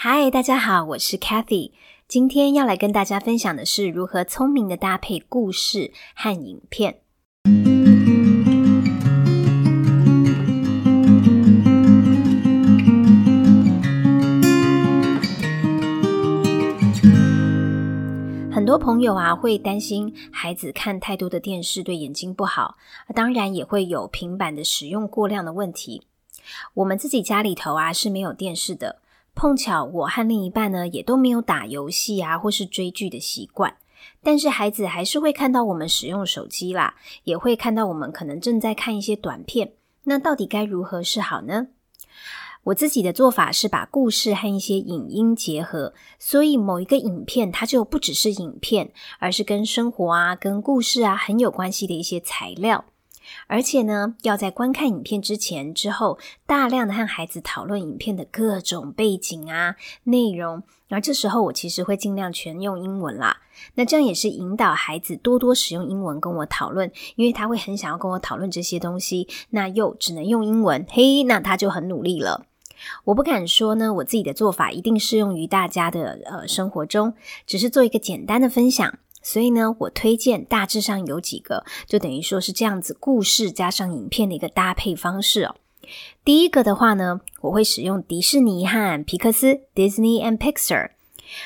嗨，大家好，我是 Kathy。今天要来跟大家分享的是如何聪明的搭配故事和影片。很多朋友啊会担心孩子看太多的电视对眼睛不好，当然也会有平板的使用过量的问题。我们自己家里头啊是没有电视的。碰巧我和另一半呢，也都没有打游戏啊，或是追剧的习惯。但是孩子还是会看到我们使用手机啦，也会看到我们可能正在看一些短片。那到底该如何是好呢？我自己的做法是把故事和一些影音结合，所以某一个影片它就不只是影片，而是跟生活啊、跟故事啊很有关系的一些材料。而且呢，要在观看影片之前、之后，大量的和孩子讨论影片的各种背景啊、内容。而这时候，我其实会尽量全用英文啦。那这样也是引导孩子多多使用英文跟我讨论，因为他会很想要跟我讨论这些东西。那又只能用英文，嘿，那他就很努力了。我不敢说呢，我自己的做法一定适用于大家的呃生活中，只是做一个简单的分享。所以呢，我推荐大致上有几个，就等于说是这样子，故事加上影片的一个搭配方式哦。第一个的话呢，我会使用迪士尼和皮克斯 （Disney and Pixar）。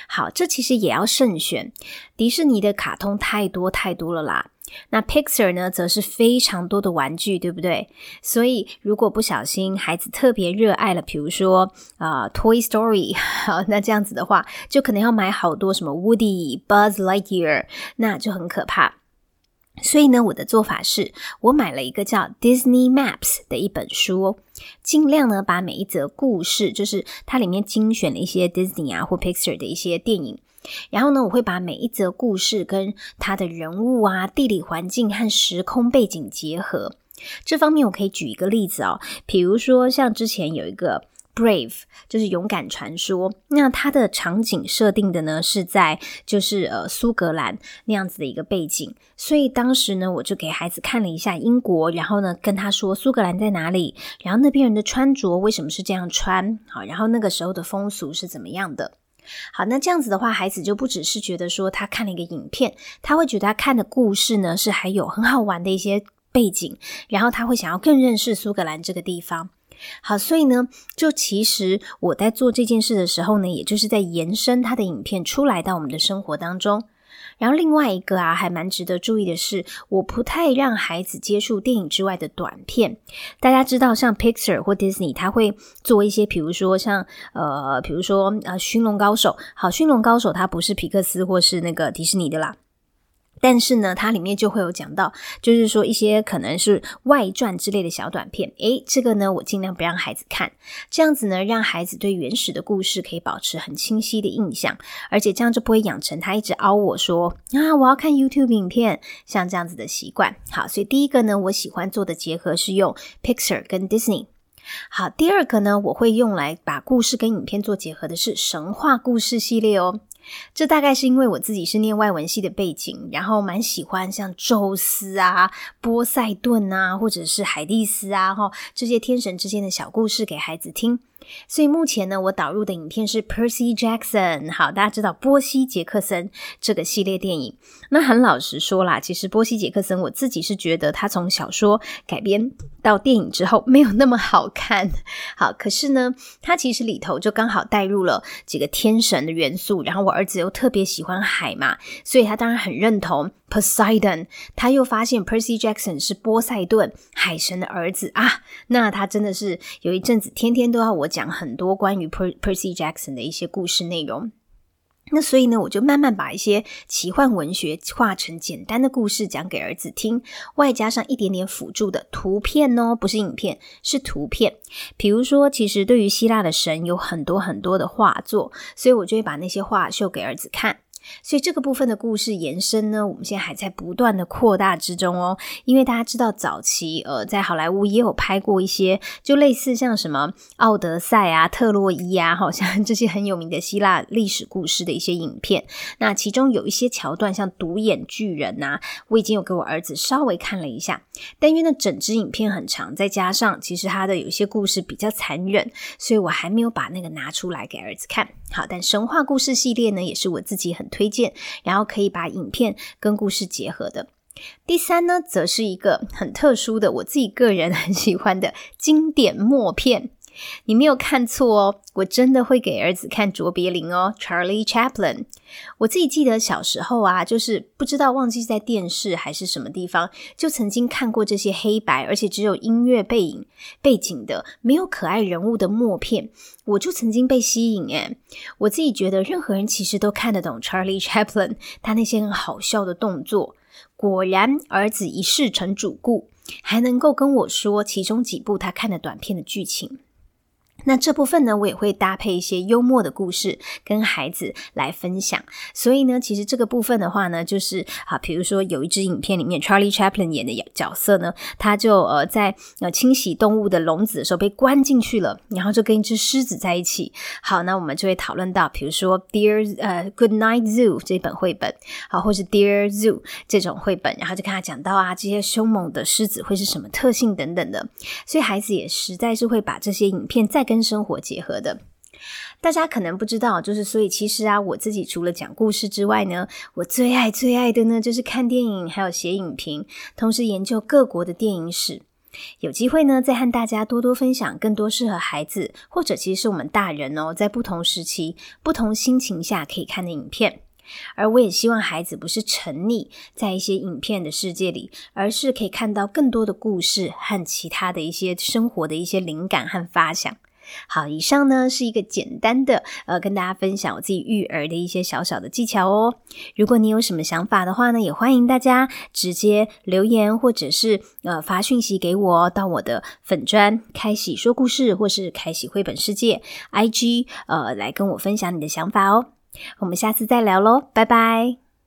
好，这其实也要慎选，迪士尼的卡通太多太多了啦。那 Pixar 呢，则是非常多的玩具，对不对？所以如果不小心孩子特别热爱了，比如说啊 Toy Story，好，那这样子的话，就可能要买好多什么 Woody、Buzz Lightyear，那就很可怕。所以呢，我的做法是我买了一个叫 Disney Maps 的一本书，尽量呢把每一则故事，就是它里面精选了一些 Disney 啊或 Pixar 的一些电影。然后呢，我会把每一则故事跟它的人物啊、地理环境和时空背景结合。这方面我可以举一个例子哦，比如说像之前有一个 Brave，就是勇敢传说，那它的场景设定的呢是在就是呃苏格兰那样子的一个背景，所以当时呢我就给孩子看了一下英国，然后呢跟他说苏格兰在哪里，然后那边人的穿着为什么是这样穿，好，然后那个时候的风俗是怎么样的。好，那这样子的话，孩子就不只是觉得说他看了一个影片，他会觉得他看的故事呢是还有很好玩的一些背景，然后他会想要更认识苏格兰这个地方。好，所以呢，就其实我在做这件事的时候呢，也就是在延伸他的影片出来到我们的生活当中。然后另外一个啊，还蛮值得注意的是，我不太让孩子接触电影之外的短片。大家知道，像 Pixar 或 Disney，他会做一些，比如说像呃，比如说呃，《驯龙高手》。好，《驯龙高手》它不是皮克斯或是那个迪士尼的啦。但是呢，它里面就会有讲到，就是说一些可能是外传之类的小短片。诶，这个呢，我尽量不让孩子看，这样子呢，让孩子对原始的故事可以保持很清晰的印象，而且这样就不会养成他一直凹我说啊，我要看 YouTube 影片，像这样子的习惯。好，所以第一个呢，我喜欢做的结合是用 Pixar 跟 Disney。好，第二个呢，我会用来把故事跟影片做结合的是神话故事系列哦。这大概是因为我自己是念外文系的背景，然后蛮喜欢像宙斯啊、波塞顿啊，或者是海蒂斯啊，哈这些天神之间的小故事给孩子听。所以目前呢，我导入的影片是 Percy Jackson。好，大家知道波西·杰克森这个系列电影。那很老实说啦，其实波西·杰克森我自己是觉得他从小说改编到电影之后没有那么好看。好，可是呢，他其实里头就刚好带入了几个天神的元素。然后我儿子又特别喜欢海嘛，所以他当然很认同 Poseidon。他又发现 Percy Jackson 是波塞顿海神的儿子啊，那他真的是有一阵子天天都要我。讲很多关于 Per Percy Jackson 的一些故事内容，那所以呢，我就慢慢把一些奇幻文学化成简单的故事讲给儿子听，外加上一点点辅助的图片哦，不是影片，是图片。比如说，其实对于希腊的神有很多很多的画作，所以我就会把那些画秀给儿子看。所以这个部分的故事延伸呢，我们现在还在不断的扩大之中哦。因为大家知道，早期呃，在好莱坞也有拍过一些，就类似像什么《奥德赛》啊、《特洛伊》啊，好像这些很有名的希腊历史故事的一些影片。那其中有一些桥段，像独眼巨人呐，我已经有给我儿子稍微看了一下。但因为那整支影片很长，再加上其实它的有一些故事比较残忍，所以我还没有把那个拿出来给儿子看。好，但神话故事系列呢，也是我自己很推荐，然后可以把影片跟故事结合的。第三呢，则是一个很特殊的，我自己个人很喜欢的经典默片。你没有看错哦，我真的会给儿子看卓别林哦，Charlie Chaplin。我自己记得小时候啊，就是不知道忘记在电视还是什么地方，就曾经看过这些黑白而且只有音乐背影背景的没有可爱人物的默片，我就曾经被吸引诶我自己觉得任何人其实都看得懂 Charlie Chaplin 他那些很好笑的动作。果然，儿子一试成主顾，还能够跟我说其中几部他看的短片的剧情。那这部分呢，我也会搭配一些幽默的故事跟孩子来分享。所以呢，其实这个部分的话呢，就是啊，比如说有一支影片里面，Charlie Chaplin 演的角色呢，他就呃在呃清洗动物的笼子的时候被关进去了，然后就跟一只狮子在一起。好，那我们就会讨论到，比如说 Dear 呃 Good Night Zoo 这本绘本，好，或是 Dear Zoo 这种绘本，然后就跟他讲到啊，这些凶猛的狮子会是什么特性等等的。所以孩子也实在是会把这些影片再跟跟生活结合的，大家可能不知道，就是所以其实啊，我自己除了讲故事之外呢，我最爱最爱的呢，就是看电影，还有写影评，同时研究各国的电影史。有机会呢，再和大家多多分享更多适合孩子，或者其实是我们大人哦，在不同时期、不同心情下可以看的影片。而我也希望孩子不是沉溺在一些影片的世界里，而是可以看到更多的故事和其他的一些生活的一些灵感和发想。好，以上呢是一个简单的，呃，跟大家分享我自己育儿的一些小小的技巧哦。如果你有什么想法的话呢，也欢迎大家直接留言或者是呃发讯息给我，到我的粉砖开喜说故事或是开喜绘本世界 IG，呃，来跟我分享你的想法哦。我们下次再聊喽，拜拜。